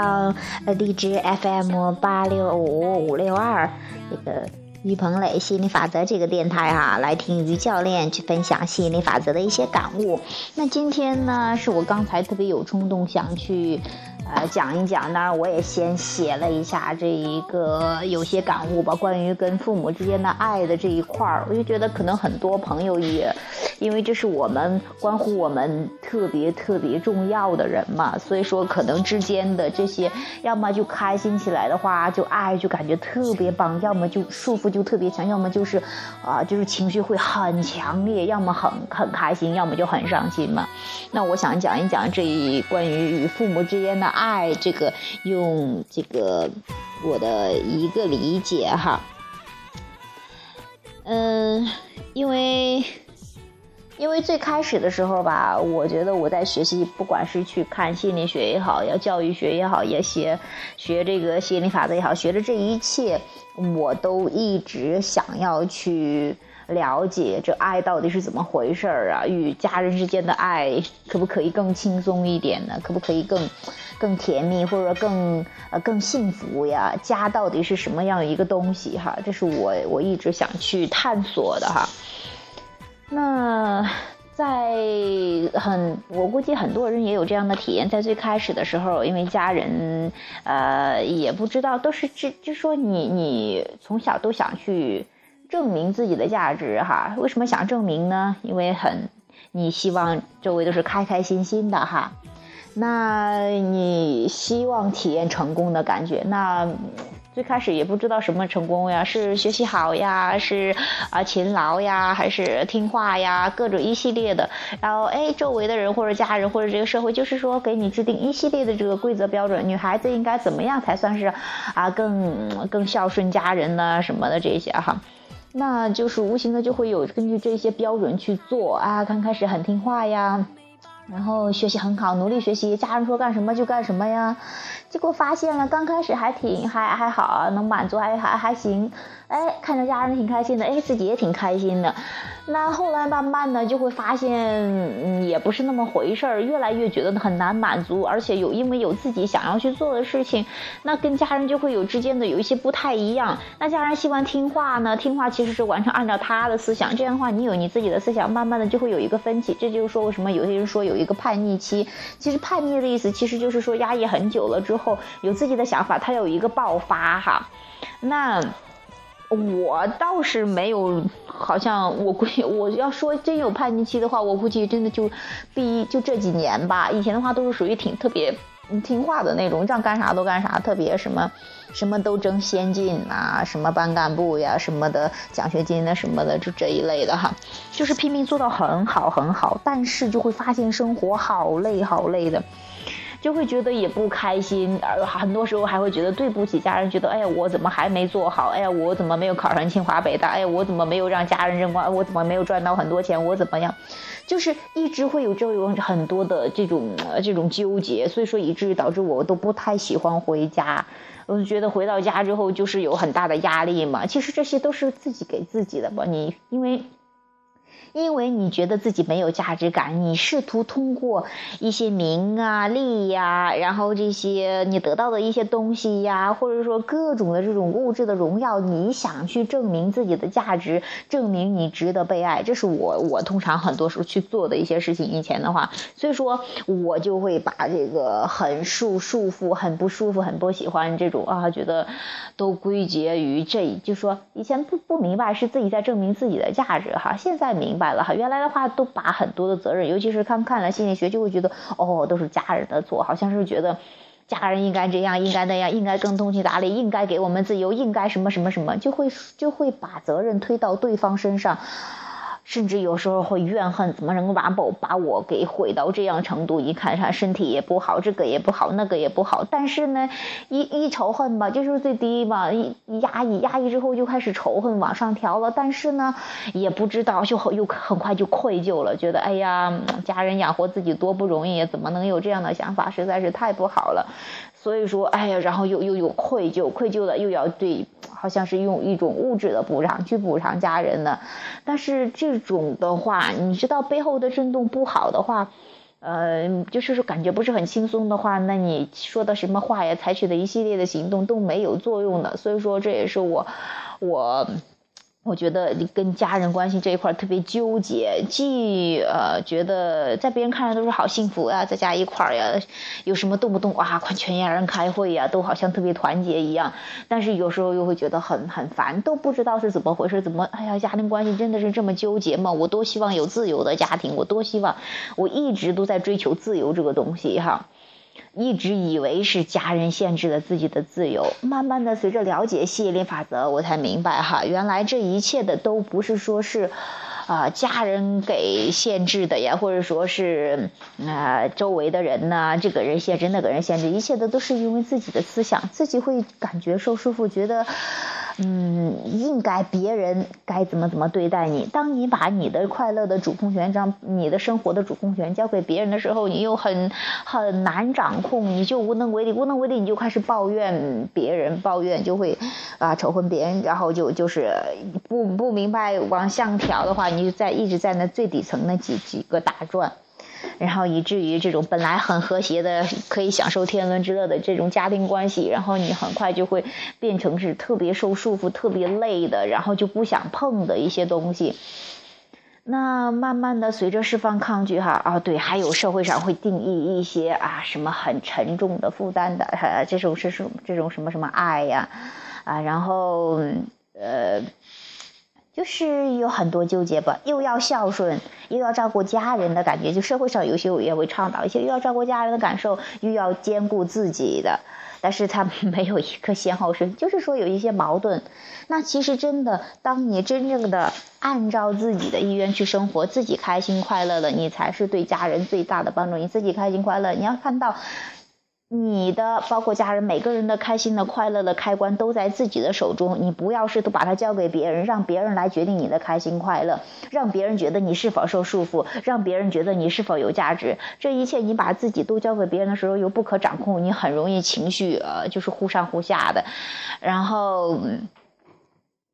到呃荔枝 FM 八六五五六二这个于鹏磊吸引力法则这个电台哈，来听于教练去分享吸引力法则的一些感悟。那今天呢，是我刚才特别有冲动想去。呃，讲一讲，当然我也先写了一下这一个有些感悟吧，关于跟父母之间的爱的这一块儿，我就觉得可能很多朋友也，因为这是我们关乎我们特别特别重要的人嘛，所以说可能之间的这些，要么就开心起来的话，就爱就感觉特别棒，要么就束缚就特别强，要么就是啊，就是情绪会很强烈，要么很很开心，要么就很伤心嘛。那我想讲一讲这一关于与父母之间的。爱这个用这个我的一个理解哈，嗯，因为因为最开始的时候吧，我觉得我在学习，不管是去看心理学也好，要教育学也好，也学学这个心理法则也好，学的这一切，我都一直想要去。了解这爱到底是怎么回事儿啊？与家人之间的爱可不可以更轻松一点呢？可不可以更更甜蜜，或者说更呃更幸福呀？家到底是什么样一个东西哈？这是我我一直想去探索的哈。那在很我估计很多人也有这样的体验，在最开始的时候，因为家人呃也不知道，都是就就说你你从小都想去。证明自己的价值哈？为什么想证明呢？因为很，你希望周围都是开开心心的哈。那你希望体验成功的感觉？那最开始也不知道什么成功呀，是学习好呀，是啊勤劳呀，还是听话呀？各种一系列的。然后哎，周围的人或者家人或者这个社会，就是说给你制定一系列的这个规则标准。女孩子应该怎么样才算是啊更更孝顺家人呢？什么的这些哈。那就是无形的就会有根据这些标准去做啊，刚开始很听话呀，然后学习很好，努力学习，家人说干什么就干什么呀，结果发现了刚开始还挺还还好，能满足还还还行，哎，看着家人挺开心的，哎，自己也挺开心的。那后来慢慢的就会发现，嗯，也不是那么回事儿，越来越觉得很难满足，而且有因为有自己想要去做的事情，那跟家人就会有之间的有一些不太一样。那家人希望听话呢，听话其实是完全按照他的思想，这样的话你有你自己的思想，慢慢的就会有一个分歧。这就是说为什么有些人说有一个叛逆期，其实叛逆的意思其实就是说压抑很久了之后，后有自己的想法，他有一个爆发哈，那。我倒是没有，好像我估计我要说真有叛逆期的话，我估计真的就，第一就这几年吧。以前的话都是属于挺特别听话的那种，让干啥都干啥，特别什么，什么都争先进啊，什么班干部呀，什么的奖学金啊什么的，就这一类的哈，就是拼命做到很好很好，但是就会发现生活好累好累的。就会觉得也不开心，而很多时候还会觉得对不起家人，觉得哎呀我怎么还没做好？哎呀我怎么没有考上清华北大？哎呀我怎么没有让家人认光？我怎么没有赚到很多钱？我怎么样？就是一直会有这种很多的这种这种纠结，所以说以至于导致我都不太喜欢回家。我就觉得回到家之后就是有很大的压力嘛。其实这些都是自己给自己的吧，你因为。因为你觉得自己没有价值感，你试图通过一些名啊、利呀，然后这些你得到的一些东西呀，或者说各种的这种物质的荣耀，你想去证明自己的价值，证明你值得被爱，这是我我通常很多时候去做的一些事情。以前的话，所以说我就会把这个很束束缚、很不舒服、很不喜欢这种啊，觉得都归结于这，就说以前不不明白是自己在证明自己的价值哈，现在明。白了哈，原来的话都把很多的责任，尤其是看看了心理学，就会觉得哦，都是家人的错，好像是觉得家人应该这样，应该那样，应该更通情达理，应该给我们自由，应该什么什么什么，就会就会把责任推到对方身上。甚至有时候会怨恨，怎么能够把我把我给毁到这样程度？一看他身体也不好，这个也不好，那个也不好。但是呢，一一仇恨吧，就是最低嘛，一压抑压抑之后就开始仇恨往上调了。但是呢，也不知道就又很快就愧疚了，觉得哎呀，家人养活自己多不容易，怎么能有这样的想法？实在是太不好了。所以说，哎呀，然后又又有愧疚，愧疚了又要对，好像是用一种物质的补偿去补偿家人的，但是这种的话，你知道背后的震动不好的话，呃，就是说感觉不是很轻松的话，那你说的什么话呀，采取的一系列的行动都没有作用的，所以说这也是我，我。我觉得跟家人关系这一块特别纠结，既呃觉得在别人看来都是好幸福呀，在家一块儿呀，有什么动不动哇，全家人开会呀，都好像特别团结一样，但是有时候又会觉得很很烦，都不知道是怎么回事，怎么哎呀，家庭关系真的是这么纠结吗？我多希望有自由的家庭，我多希望，我一直都在追求自由这个东西哈。一直以为是家人限制了自己的自由，慢慢的随着了解吸引力法则，我才明白哈，原来这一切的都不是说是，啊家人给限制的呀，或者说是啊周围的人呢，这个人限制那个人限制，一切的都是因为自己的思想，自己会感觉受束缚，觉得。嗯，应该别人该怎么怎么对待你。当你把你的快乐的主控权，让你的生活的主控权交给别人的时候，你又很很难掌控，你就无能为力，无能为力，你就开始抱怨别人，抱怨就会啊仇恨别人，然后就就是不不明白往上调的话，你就在一直在那最底层那几几个打转。然后以至于这种本来很和谐的，可以享受天伦之乐的这种家庭关系，然后你很快就会变成是特别受束缚、特别累的，然后就不想碰的一些东西。那慢慢的随着释放抗拒哈啊，对，还有社会上会定义一些啊什么很沉重的负担的，这种是什这种什么什么爱呀啊，然后呃。就是有很多纠结吧，又要孝顺，又要照顾家人的感觉，就社会上有些也会倡导一些，又要照顾家人的感受，又要兼顾自己的，但是他没有一个先后顺序，就是说有一些矛盾。那其实真的，当你真正的按照自己的意愿去生活，自己开心快乐了，你才是对家人最大的帮助。你自己开心快乐，你要看到。你的包括家人每个人的开心的快乐的开关都在自己的手中，你不要试图把它交给别人，让别人来决定你的开心快乐，让别人觉得你是否受束缚，让别人觉得你是否有价值。这一切你把自己都交给别人的时候，又不可掌控，你很容易情绪呃就是忽上忽下的，然后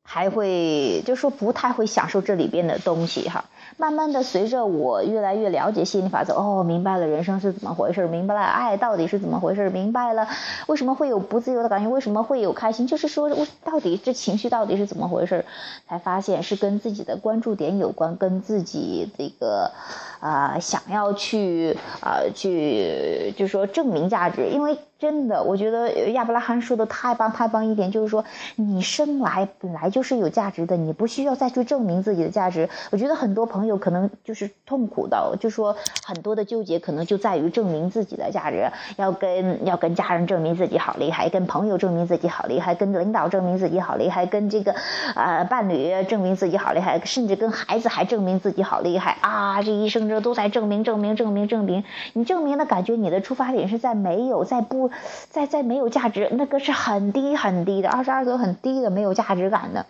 还会就说不太会享受这里边的东西哈。慢慢的，随着我越来越了解吸引力法则，哦，明白了人生是怎么回事，明白了爱到底是怎么回事，明白了为什么会有不自由的感觉，为什么会有开心，就是说，我到底这情绪到底是怎么回事，才发现是跟自己的关注点有关，跟自己这个。啊，想要去啊，去就是说证明价值，因为真的，我觉得亚伯拉罕说的太棒太棒一点，就是说你生来本来就是有价值的，你不需要再去证明自己的价值。我觉得很多朋友可能就是痛苦的，就说很多的纠结可能就在于证明自己的价值，要跟要跟家人证明自己好厉害，跟朋友证明自己好厉害，跟领导证明自己好厉害，跟这个啊伴侣证明自己好厉害，甚至跟孩子还证明自己好厉害啊，这一生。这都在证明，证明，证明，证明。你证明的感觉，你的出发点是在没有，在不，在在没有价值，那个是很低很低的，二十二度很低的没有价值感的。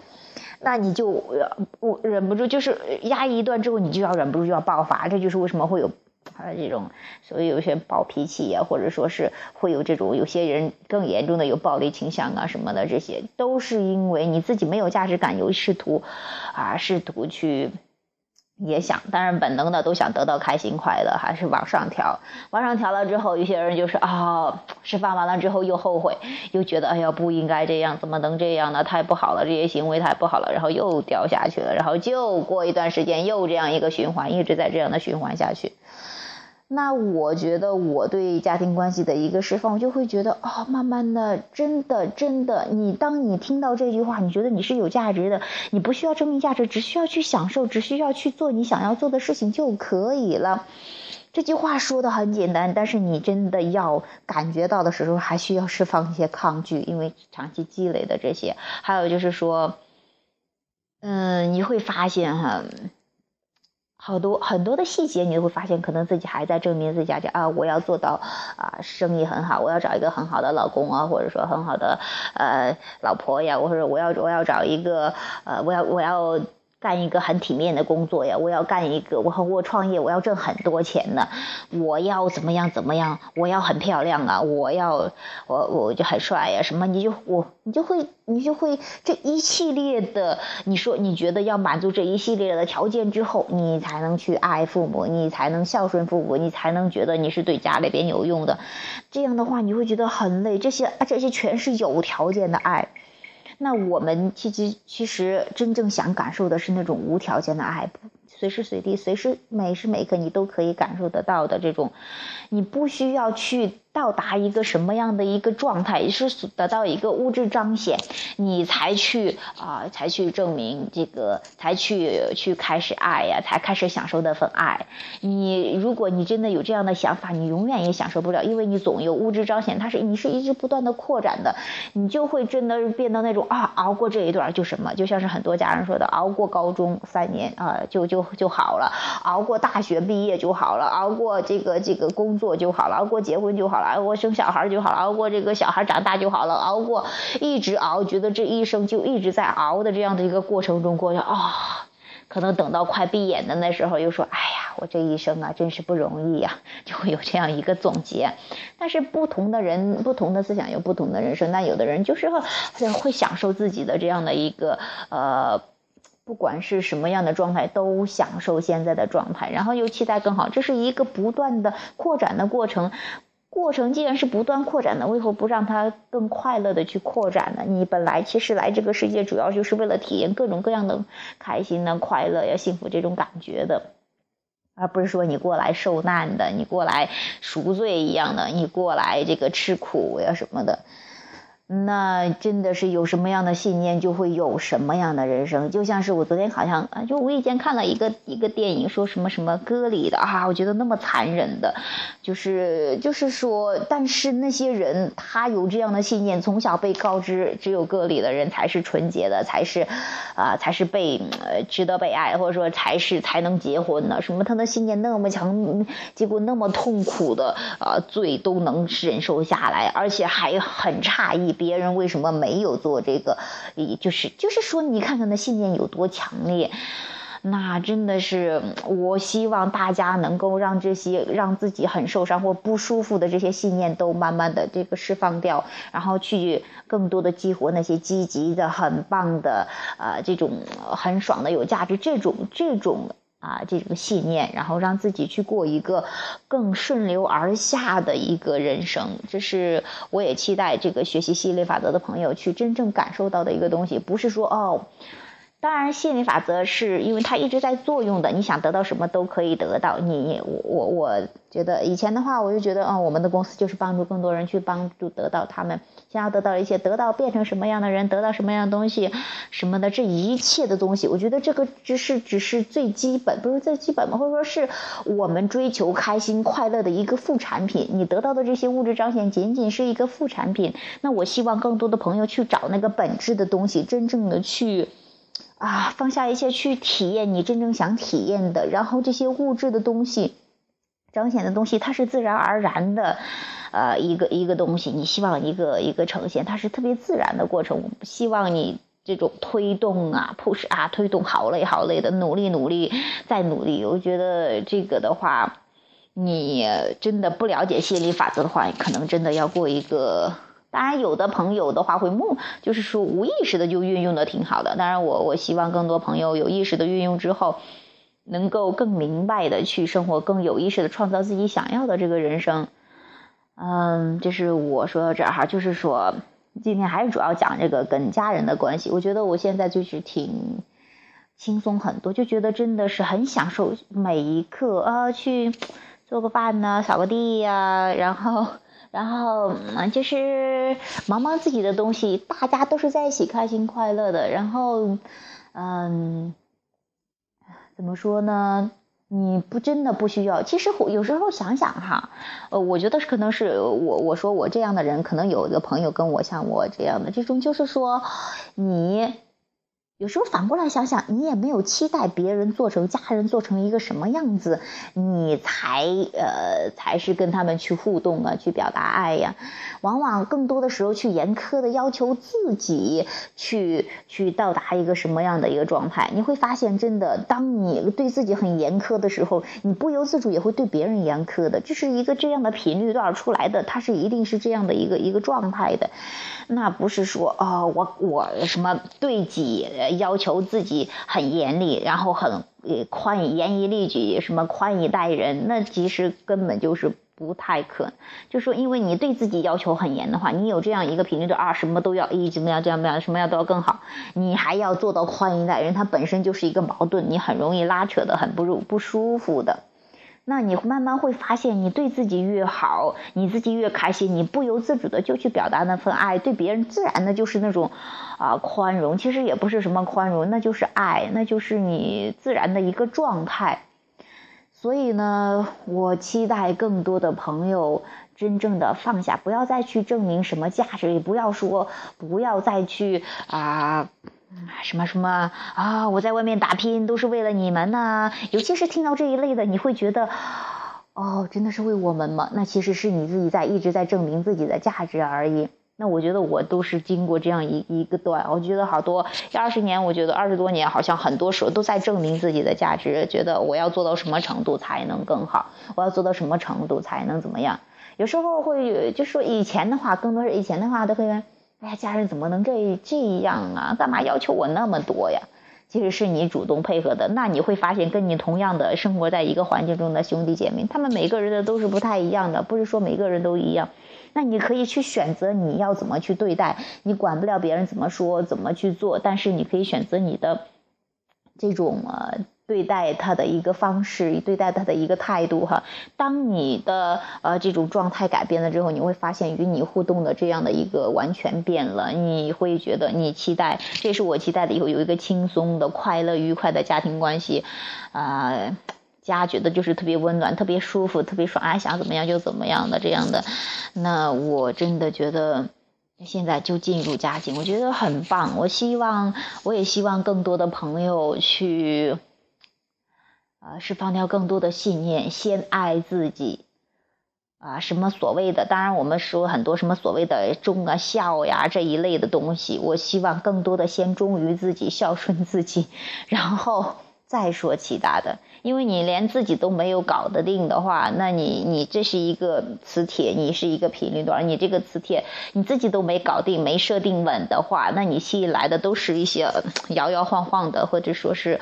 那你就我忍不住，就是压抑一段之后，你就要忍不住就要爆发。这就是为什么会有啊这种，所以有些暴脾气呀，或者说是会有这种有些人更严重的有暴力倾向啊什么的，这些都是因为你自己没有价值感，有试图啊试图去。也想，当然本能的都想得到开心快乐，还是往上调。往上调了之后，有些人就是啊，释放完了之后又后悔，又觉得哎呀不应该这样，怎么能这样呢？太不好了，这些行为太不好了，然后又掉下去了，然后就过一段时间又这样一个循环，一直在这样的循环下去。那我觉得我对家庭关系的一个释放，我就会觉得哦，慢慢的，真的，真的，你当你听到这句话，你觉得你是有价值的，你不需要证明价值，只需要去享受，只需要去做你想要做的事情就可以了。这句话说的很简单，但是你真的要感觉到的时候，还需要释放一些抗拒，因为长期积累的这些。还有就是说，嗯，你会发现哈。好多很多的细节，你都会发现，可能自己还在证明自己啊！我要做到啊，生意很好，我要找一个很好的老公啊，或者说很好的呃老婆呀，或者我要我要找一个呃，我要我要。干一个很体面的工作呀，我要干一个我和我创业，我要挣很多钱呢，我要怎么样怎么样，我要很漂亮啊，我要我我就很帅呀，什么你就我你就会你就会这一系列的，你说你觉得要满足这一系列的条件之后，你才能去爱父母，你才能孝顺父母，你才能觉得你是对家里边有用的，这样的话你会觉得很累，这些啊这些全是有条件的爱。那我们其实其实真正想感受的是那种无条件的爱，随时随地、随时每时每刻你都可以感受得到的这种，你不需要去。到达一个什么样的一个状态，也是得到一个物质彰显，你才去啊，才去证明这个，才去去开始爱呀，才开始享受那份爱。你如果你真的有这样的想法，你永远也享受不了，因为你总有物质彰显，它是你是一直不断的扩展的，你就会真的变得那种啊，熬过这一段就什么，就像是很多家人说的，熬过高中三年啊，就就就好了，熬过大学毕业就好了，熬过这个这个工作就好了，熬过结婚就好了。熬过生小孩就好了，熬过这个小孩长大就好了，熬过一直熬，觉得这一生就一直在熬的这样的一个过程中过去啊，可能等到快闭眼的那时候，又说哎呀，我这一生啊真是不容易呀，就会有这样一个总结。但是不同的人，不同的思想有不同的人生，那有的人就是会享受自己的这样的一个呃。不管是什么样的状态，都享受现在的状态，然后又期待更好，这是一个不断的扩展的过程。过程既然是不断扩展的，为何不让它更快乐的去扩展呢？你本来其实来这个世界，主要就是为了体验各种各样的开心呢、快乐呀、幸福这种感觉的，而不是说你过来受难的，你过来赎罪一样的，你过来这个吃苦呀什么的。那真的是有什么样的信念，就会有什么样的人生。就像是我昨天好像啊，就无意间看了一个一个电影，说什么什么割礼的啊，我觉得那么残忍的，就是就是说，但是那些人他有这样的信念，从小被告知只有割礼的人才是纯洁的，才是啊，才是被值得被爱，或者说才是才能结婚的。什么他的信念那么强，结果那么痛苦的啊罪都能忍受下来，而且还很诧异。别人为什么没有做这个？就是就是说，你看看那信念有多强烈，那真的是，我希望大家能够让这些让自己很受伤或不舒服的这些信念都慢慢的这个释放掉，然后去更多的激活那些积极的、很棒的啊，这种很爽的、有价值这种这种。啊，这种信念，然后让自己去过一个更顺流而下的一个人生，这是我也期待这个学习吸引力法则的朋友去真正感受到的一个东西，不是说哦。当然，吸引力法则是因为它一直在作用的。你想得到什么都可以得到。你我我我觉得以前的话，我就觉得啊，我们的公司就是帮助更多人去帮助得到他们想要得到一些得到变成什么样的人，得到什么样的东西什么的这一切的东西。我觉得这个只是只是最基本，不是最基本嘛，或者说是我们追求开心快乐的一个副产品。你得到的这些物质彰显仅仅是一个副产品。那我希望更多的朋友去找那个本质的东西，真正的去。啊，放下一切去体验你真正想体验的，然后这些物质的东西，彰显的东西，它是自然而然的，呃，一个一个东西，你希望一个一个呈现，它是特别自然的过程。希望你这种推动啊，push 啊，推动好累好累的努力努力再努力。我觉得这个的话，你真的不了解吸引力法则的话，可能真的要过一个。当然，有的朋友的话会梦，就是说无意识的就运用的挺好的。当然，我我希望更多朋友有意识的运用之后，能够更明白的去生活，更有意识的创造自己想要的这个人生。嗯，这是我说到这儿哈，就是说今天还是主要讲这个跟家人的关系。我觉得我现在就是挺轻松很多，就觉得真的是很享受每一刻啊，去做个饭呢，扫个地呀，然后。然后嗯，就是忙忙自己的东西，大家都是在一起开心快乐的。然后，嗯，怎么说呢？你不真的不需要。其实有时候想想哈，呃，我觉得可能是我我说我这样的人，可能有一个朋友跟我像我这样的这种，就是说你有时候反过来想想，你也没有期待别人做成家人做成一个什么样子，你才呃才是跟他们去互动啊，去表达爱呀。往往更多的时候去严苛的要求自己，去去到达一个什么样的一个状态，你会发现，真的，当你对自己很严苛的时候，你不由自主也会对别人严苛的，就是一个这样的频率段出来的，它是一定是这样的一个一个状态的。那不是说啊，我我什么对己要求自己很严厉，然后很宽严以律己，什么宽以待人，那其实根本就是不太可能。就说因为你对自己要求很严的话，你有这样一个频率的啊，什么都要，一怎么样这样怎么样，什么样都要更好，你还要做到宽以待人，它本身就是一个矛盾，你很容易拉扯的很不不不舒服的。那你慢慢会发现，你对自己越好，你自己越开心，你不由自主的就去表达那份爱，对别人自然的就是那种，啊宽容。其实也不是什么宽容，那就是爱，那就是你自然的一个状态。所以呢，我期待更多的朋友真正的放下，不要再去证明什么价值，也不要说不要再去啊。什么什么啊！我在外面打拼都是为了你们呢。尤其是听到这一类的，你会觉得，哦，真的是为我们吗？那其实是你自己在一直在证明自己的价值而已。那我觉得我都是经过这样一一个段，我觉得好多二十年，我觉得二十多年，好像很多时候都在证明自己的价值，觉得我要做到什么程度才能更好，我要做到什么程度才能怎么样？有时候会就是说以前的话，更多以前的话都会。哎呀，家人怎么能这这样啊？干嘛要求我那么多呀？其实是你主动配合的。那你会发现，跟你同样的生活在一个环境中的兄弟姐妹，他们每个人的都是不太一样的，不是说每个人都一样。那你可以去选择你要怎么去对待，你管不了别人怎么说，怎么去做，但是你可以选择你的这种呃。对待他的一个方式，对待他的一个态度，哈。当你的呃这种状态改变了之后，你会发现与你互动的这样的一个完全变了。你会觉得你期待，这是我期待的，以后有一个轻松的、快乐、愉快的家庭关系，啊，家觉得就是特别温暖、特别舒服、特别爽，爱想怎么样就怎么样的这样的。那我真的觉得。现在就进入家境，我觉得很棒。我希望，我也希望更多的朋友去。啊，释放掉更多的信念，先爱自己，啊，什么所谓的？当然，我们说很多什么所谓的忠啊、孝呀这一类的东西，我希望更多的先忠于自己，孝顺自己，然后再说其他的。因为你连自己都没有搞得定的话，那你你这是一个磁铁，你是一个频率段，你这个磁铁你自己都没搞定、没设定稳的话，那你吸引来的都是一些摇摇晃晃的，或者说是。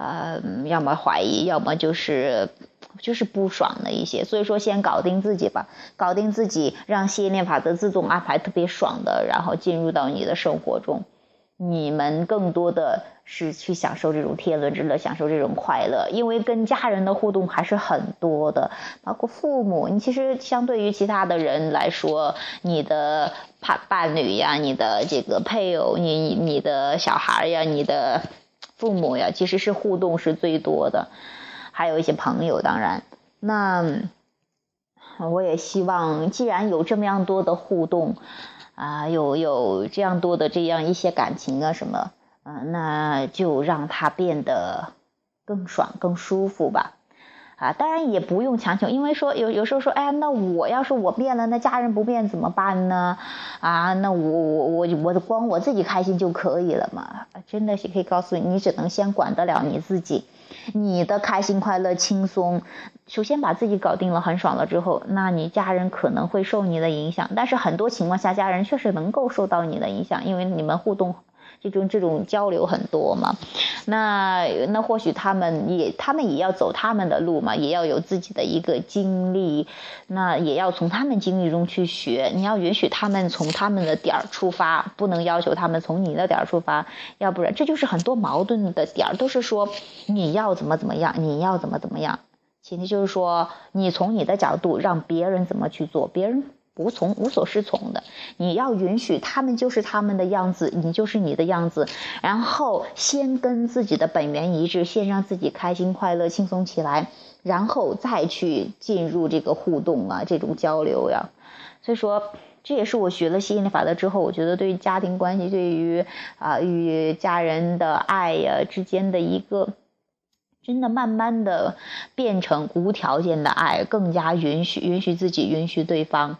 呃，要么怀疑，要么就是就是不爽的一些，所以说先搞定自己吧，搞定自己，让吸引力法则自动安排特别爽的，然后进入到你的生活中。你们更多的是去享受这种天伦之乐，享受这种快乐，因为跟家人的互动还是很多的，包括父母。你其实相对于其他的人来说，你的伴伴侣呀，你的这个配偶，你你的小孩呀，你的。父母呀，其实是互动是最多的，还有一些朋友。当然，那我也希望，既然有这么样多的互动，啊，有有这样多的这样一些感情啊什么，嗯，那就让它变得更爽、更舒服吧。啊，当然也不用强求，因为说有有时候说，哎呀，那我要是我变了，那家人不变怎么办呢？啊，那我我我我光我自己开心就可以了嘛？真的是可以告诉你，你只能先管得了你自己，你的开心快乐轻松，首先把自己搞定了，很爽了之后，那你家人可能会受你的影响，但是很多情况下，家人确实能够受到你的影响，因为你们互动。这种这种交流很多嘛，那那或许他们也他们也要走他们的路嘛，也要有自己的一个经历，那也要从他们经历中去学。你要允许他们从他们的点儿出发，不能要求他们从你的点儿出发，要不然这就是很多矛盾的点儿，都是说你要怎么怎么样，你要怎么怎么样，前提就是说你从你的角度让别人怎么去做，别人。无从无所适从的，你要允许他们就是他们的样子，你就是你的样子，然后先跟自己的本源一致，先让自己开心快乐轻松起来，然后再去进入这个互动啊，这种交流呀。所以说，这也是我学了吸引力法则之后，我觉得对于家庭关系，对于啊与家人的爱呀之间的一个，真的慢慢的变成无条件的爱，更加允许允许自己，允许对方。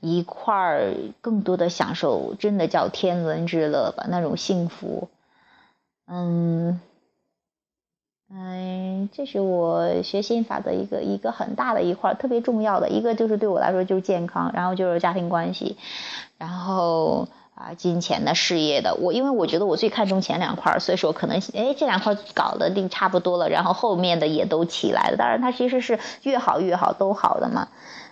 一块儿更多的享受，真的叫天伦之乐吧，那种幸福，嗯，嗯，这是我学心法的一个一个很大的一块，特别重要的一个就是对我来说就是健康，然后就是家庭关系，然后啊金钱的事业的，我因为我觉得我最看重前两块，所以说可能哎这两块搞得定差不多了，然后后面的也都起来了，当然它其实是越好越好都好的嘛。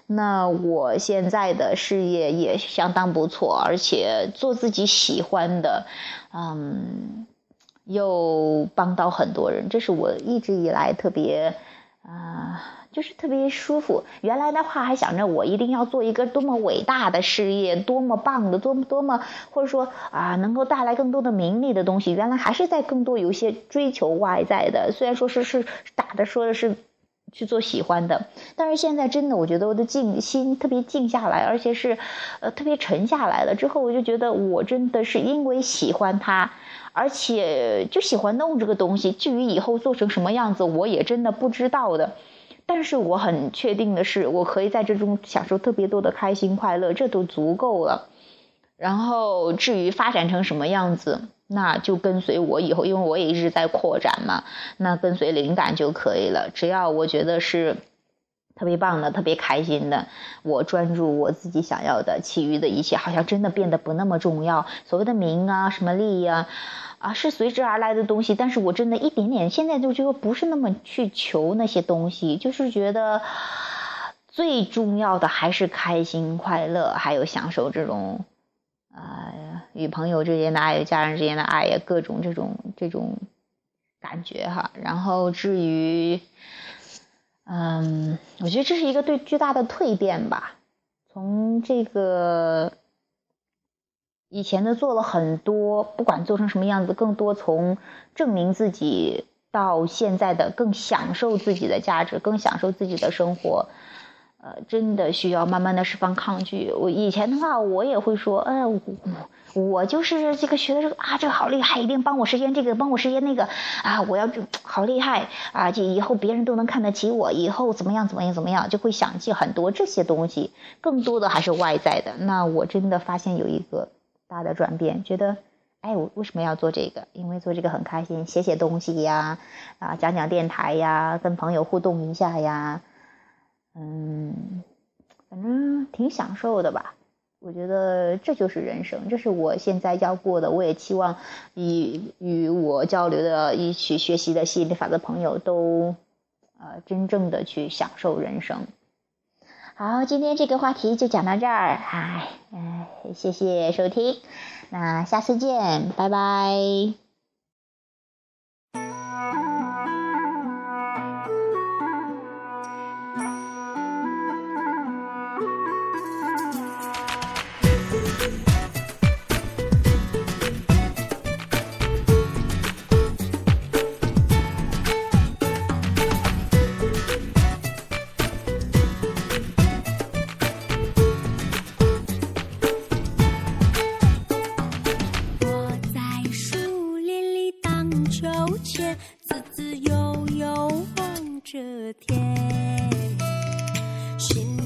那我现在的事业也相当不错，而且做自己喜欢的，嗯，又帮到很多人，这是我一直以来特别啊，就是特别舒服。原来的话还想着我一定要做一个多么伟大的事业，多么棒的，多么多么，或者说啊，能够带来更多的名利的东西。原来还是在更多有一些追求外在的，虽然说是是打的说的是。去做喜欢的，但是现在真的，我觉得我的静心特别静下来，而且是，呃，特别沉下来了。之后我就觉得，我真的是因为喜欢它，而且就喜欢弄这个东西。至于以后做成什么样子，我也真的不知道的。但是我很确定的是，我可以在这中享受特别多的开心快乐，这都足够了。然后至于发展成什么样子。那就跟随我以后，因为我也一直在扩展嘛，那跟随灵感就可以了。只要我觉得是特别棒的、特别开心的，我专注我自己想要的，其余的一切好像真的变得不那么重要。所谓的名啊、什么利呀，啊是随之而来的东西，但是我真的一点点现在就觉得不是那么去求那些东西，就是觉得最重要的还是开心、快乐，还有享受这种。啊，与朋友之间的爱，与家人之间的爱呀，各种这种这种感觉哈。然后至于，嗯，我觉得这是一个对巨大的蜕变吧。从这个以前的做了很多，不管做成什么样子，更多从证明自己到现在的更享受自己的价值，更享受自己的生活。呃，真的需要慢慢的释放抗拒。我以前的话，我也会说，哎，我我就是这个学的这个啊，这个好厉害，一定帮我实现这个，帮我实现那个啊，我要好厉害啊，就以后别人都能看得起我，以后怎么样怎么样怎么样，就会想起很多这些东西。更多的还是外在的。那我真的发现有一个大的转变，觉得，哎，我为什么要做这个？因为做这个很开心，写写东西呀，啊，讲讲电台呀，跟朋友互动一下呀。嗯，反正挺享受的吧。我觉得这就是人生，这是我现在要过的。我也期望与与我交流的、一起学习的吸引力法则朋友都，呃，真正的去享受人生。好，今天这个话题就讲到这儿。哎，哎，谢谢收听，那下次见，拜拜。心。